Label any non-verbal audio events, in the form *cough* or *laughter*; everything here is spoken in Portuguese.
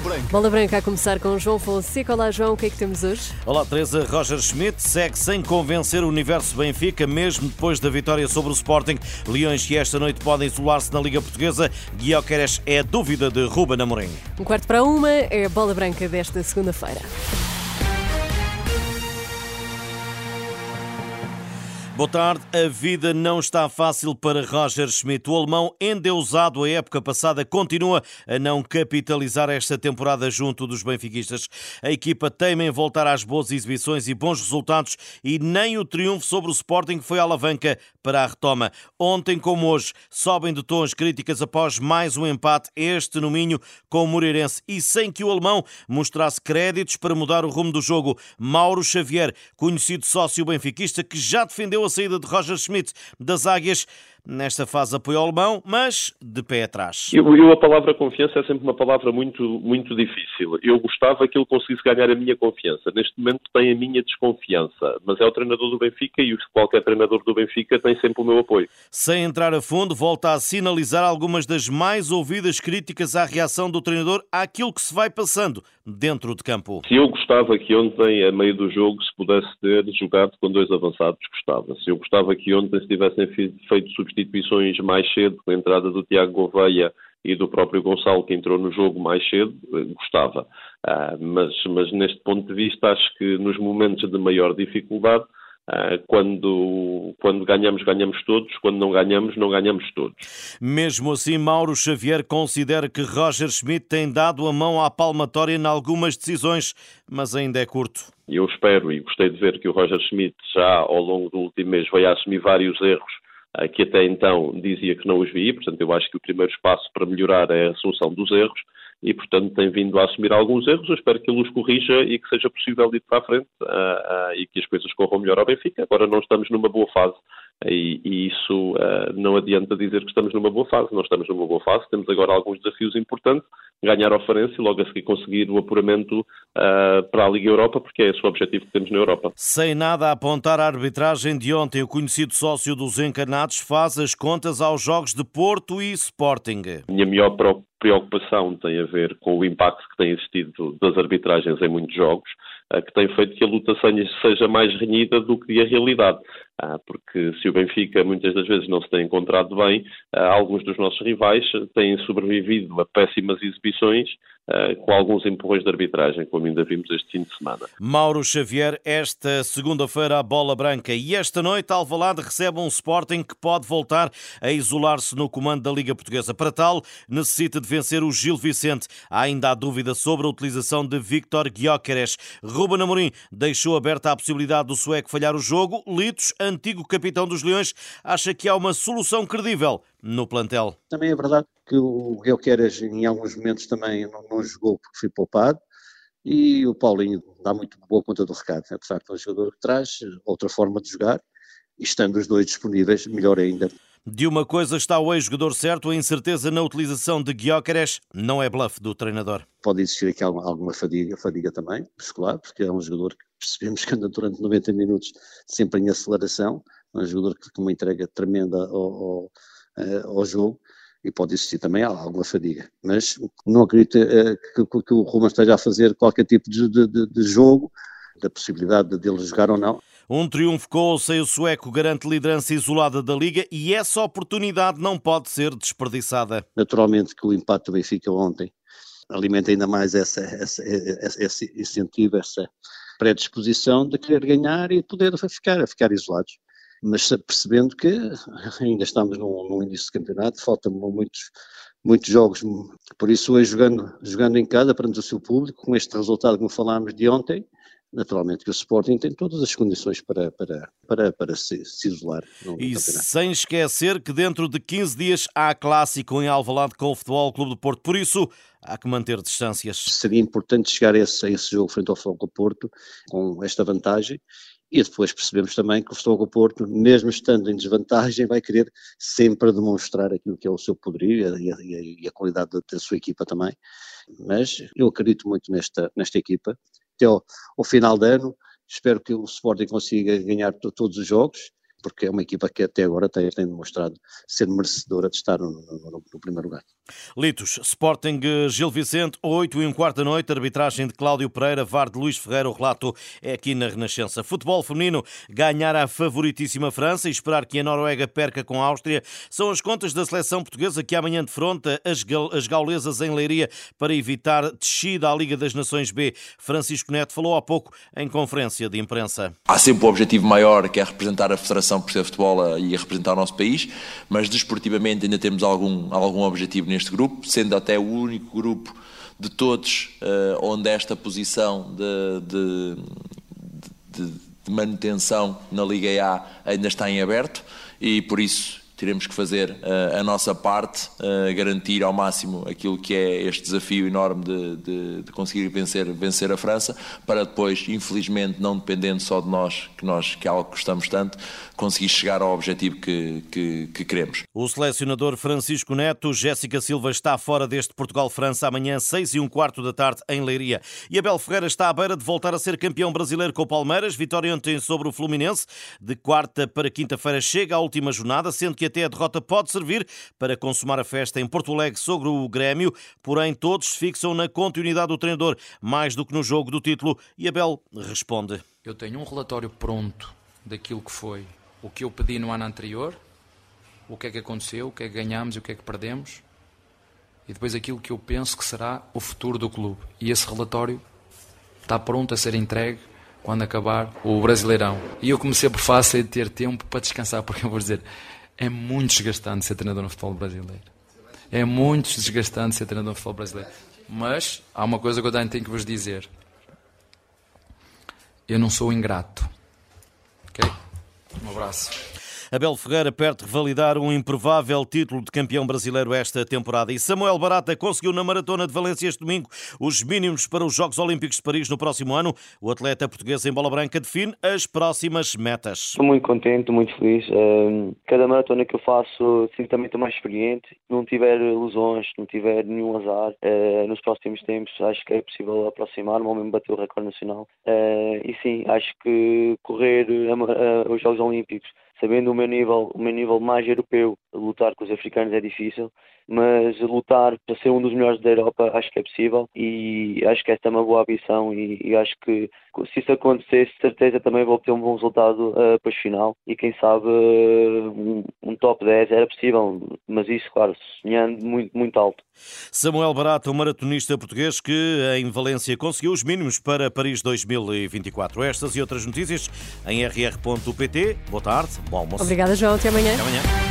Bola Branca. Bola Branca a começar com João Fonseca. Olá, João, o que é que temos hoje? Olá, Teresa. Roger Schmidt segue sem convencer o universo Benfica, mesmo depois da vitória sobre o Sporting. Leões que esta noite podem isolar-se na Liga Portuguesa. Guioqueres é dúvida de Ruben Amorim. Um quarto para uma é a Bola Branca desta segunda-feira. Boa tarde. A vida não está fácil para Roger Schmidt. O alemão, endeusado a época passada, continua a não capitalizar esta temporada junto dos benfiquistas. A equipa teima em voltar às boas exibições e bons resultados e nem o triunfo sobre o Sporting foi a alavanca para a retoma. Ontem, como hoje, sobem de tons críticas após mais um empate, este no Minho, com o Moreirense e sem que o alemão mostrasse créditos para mudar o rumo do jogo. Mauro Xavier, conhecido sócio benfiquista que já defendeu a saída de Roger Schmidt das Águias. Nesta fase apoio ao alemão, mas de pé atrás. Eu, eu, a palavra confiança é sempre uma palavra muito, muito difícil. Eu gostava que ele conseguisse ganhar a minha confiança. Neste momento tem a minha desconfiança. Mas é o treinador do Benfica e qualquer treinador do Benfica tem sempre o meu apoio. Sem entrar a fundo, volta a sinalizar algumas das mais ouvidas críticas à reação do treinador àquilo que se vai passando dentro de campo. Se eu gostava que ontem, a meio do jogo, se pudesse ter jogado com dois avançados, gostava. Se eu gostava que ontem se tivessem feito substituições mais cedo, com a entrada do Tiago Gouveia e do próprio Gonçalo, que entrou no jogo mais cedo, eh, gostava. Ah, mas, mas neste ponto de vista, acho que nos momentos de maior dificuldade, ah, quando, quando ganhamos, ganhamos todos, quando não ganhamos, não ganhamos todos. Mesmo assim, Mauro Xavier considera que Roger Schmidt tem dado a mão à palmatória em algumas decisões, mas ainda é curto. Eu espero e gostei de ver que o Roger Schmidt já ao longo do último mês vai assumir vários erros que até então dizia que não os via, portanto eu acho que o primeiro espaço para melhorar é a assunção dos erros e, portanto, tem vindo a assumir alguns erros. Eu espero que ele os corrija e que seja possível ir para a frente uh, uh, e que as coisas corram melhor ao Benfica. Agora não estamos numa boa fase e, e isso uh, não adianta dizer que estamos numa boa fase. Não estamos numa boa fase. Temos agora alguns desafios importantes. Ganhar ao Farense e logo a seguir conseguir o apuramento para a Liga Europa, porque é esse o objetivo que temos na Europa. Sem nada a apontar à arbitragem de ontem, o conhecido sócio dos encarnados faz as contas aos jogos de Porto e Sporting. Minha melhor preocupação tem a ver com o impacto que tem existido das arbitragens em muitos jogos, eh, que tem feito que a luta seja mais renhida do que a realidade. Ah, porque se o Benfica muitas das vezes não se tem encontrado bem, ah, alguns dos nossos rivais têm sobrevivido a péssimas exibições ah, com alguns empurrões de arbitragem, como ainda vimos este fim de semana. Mauro Xavier, esta segunda-feira a bola branca e esta noite Alvalade recebe um Sporting que pode voltar a isolar-se no comando da Liga Portuguesa. Para tal, necessita de vencer o Gil Vicente. Há ainda a dúvida sobre a utilização de Victor Gyökeres. Ruben Amorim deixou aberta a possibilidade do sueco falhar o jogo. Litos, antigo capitão dos Leões, acha que há uma solução credível no plantel. Também é verdade que o Guilherme em alguns momentos também não, não, jogou porque foi poupado e o Paulinho dá muito boa conta do recado, apesar de ser um jogador que traz outra forma de jogar e estando os dois disponíveis, melhor ainda. De uma coisa está o ex-jogador certo, a incerteza na utilização de Guióqueres não é bluff do treinador. Pode existir aqui alguma, fadiga, fadiga também, muscular, porque é um jogador que percebemos que anda durante 90 minutos sempre em aceleração, é um jogador que tem uma entrega tremenda ao, ao, eh, ao jogo e pode existir também alguma fadiga. Mas não acredito uh, que, que, o Roma esteja a fazer qualquer tipo de, de, de jogo, da possibilidade de ele jogar ou não. Um triunfo com o sueco garante liderança isolada da Liga e essa oportunidade não pode ser desperdiçada. Naturalmente que o empate do Benfica ontem alimenta ainda mais essa, essa, essa, esse incentivo, essa predisposição de querer ganhar e poder ficar, ficar isolados. Mas percebendo que ainda estamos no, no início do campeonato, faltam muitos, muitos jogos, por isso hoje jogando, jogando em casa perante o seu público, com este resultado que falámos de ontem, naturalmente que o Sporting tem todas as condições para, para, para, para se, se isolar. e sem esquecer que dentro de 15 dias há clássico em Alvalade com o Futebol Clube do Porto, por isso há que manter distâncias. Seria importante chegar a esse, a esse jogo frente ao Futebol do Porto com esta vantagem e depois percebemos também que o Futebol do Porto, mesmo estando em desvantagem, vai querer sempre demonstrar aquilo que é o seu poderio e a, e a, e a qualidade da, da, sua equipa também. Mas eu acredito muito nesta, nesta equipa até ao, ao final do ano. Espero que o Sporting consiga ganhar todos os jogos porque é uma equipa que até agora tem, tem demonstrado ser merecedora de estar no, no, no primeiro lugar. Litos, Sporting Gil Vicente, 8 e um quarto da noite, arbitragem de Cláudio Pereira, VAR de Luís Ferreira, o relato é aqui na Renascença. Futebol feminino, ganhar a favoritíssima França e esperar que a Noruega perca com a Áustria, são as contas da seleção portuguesa que amanhã defronta as, as gaulesas em Leiria para evitar descida à Liga das Nações B. Francisco Neto falou há pouco em conferência de imprensa. Há sempre o um objetivo maior que é representar a Federação por ser futebol e representar o nosso país, mas desportivamente ainda temos algum, algum objetivo neste grupo, sendo até o único grupo de todos uh, onde esta posição de, de, de, de manutenção na Liga A ainda está em aberto e por isso teremos que fazer uh, a nossa parte, uh, garantir ao máximo aquilo que é este desafio enorme de, de, de, conseguir vencer, vencer a França, para depois, infelizmente, não dependendo só de nós, que nós que é algo que gostamos tanto, conseguir chegar ao objetivo que, que, que queremos. O selecionador Francisco Neto, Jéssica Silva está fora deste Portugal-França amanhã, 6 e um quarto da tarde, em Leiria. E Abel Ferreira está à beira de voltar a ser campeão brasileiro com o Palmeiras, vitória ontem sobre o Fluminense. De quarta para quinta-feira chega a última jornada, sendo que até a derrota pode servir para consumar a festa em Porto Alegre sobre o Grêmio, porém todos fixam na continuidade do treinador, mais do que no jogo do título, e Abel responde. Eu tenho um relatório pronto daquilo que foi o que eu pedi no ano anterior, o que é que aconteceu, o que é que ganhamos e o que é que perdemos, e depois aquilo que eu penso que será o futuro do clube. E esse relatório está pronto a ser entregue quando acabar o Brasileirão. E eu comecei por fácil de ter tempo para descansar, *laughs* porque eu vou dizer, é muito desgastante ser treinador no futebol brasileiro. É muito desgastante ser treinador no futebol brasileiro. Mas há uma coisa que eu tenho que vos dizer. Eu não sou ingrato. Ok? Um abraço. Abel Ferreira perto de revalidar um improvável título de campeão brasileiro esta temporada. E Samuel Barata conseguiu na Maratona de Valência este domingo os mínimos para os Jogos Olímpicos de Paris no próximo ano. O atleta português em bola branca define as próximas metas. Estou muito contente, muito feliz. Cada maratona que eu faço sinto também mais experiente. Não tiver lesões, não tiver nenhum azar, eh, nos próximos tempos acho que é possível aproximar-me ou mesmo bater o recorde nacional. Eh, e sim, acho que correr os Jogos Olímpicos sabendo o meu nível, o meu nível mais europeu, lutar com os africanos é difícil, mas lutar para ser um dos melhores da Europa acho que é possível e acho que esta é uma boa ambição e, e acho que se isso acontecesse, certeza também vou ter um bom resultado uh, para o final e quem sabe uh, um, um, top 10 era possível, mas isso, claro, sonhando muito, muito alto. Samuel Barata, um maratonista português que em Valência conseguiu os mínimos para Paris 2024. Estas e outras notícias em rr.pt. Boa tarde, bom almoço. Obrigada, João. Até amanhã. Até amanhã.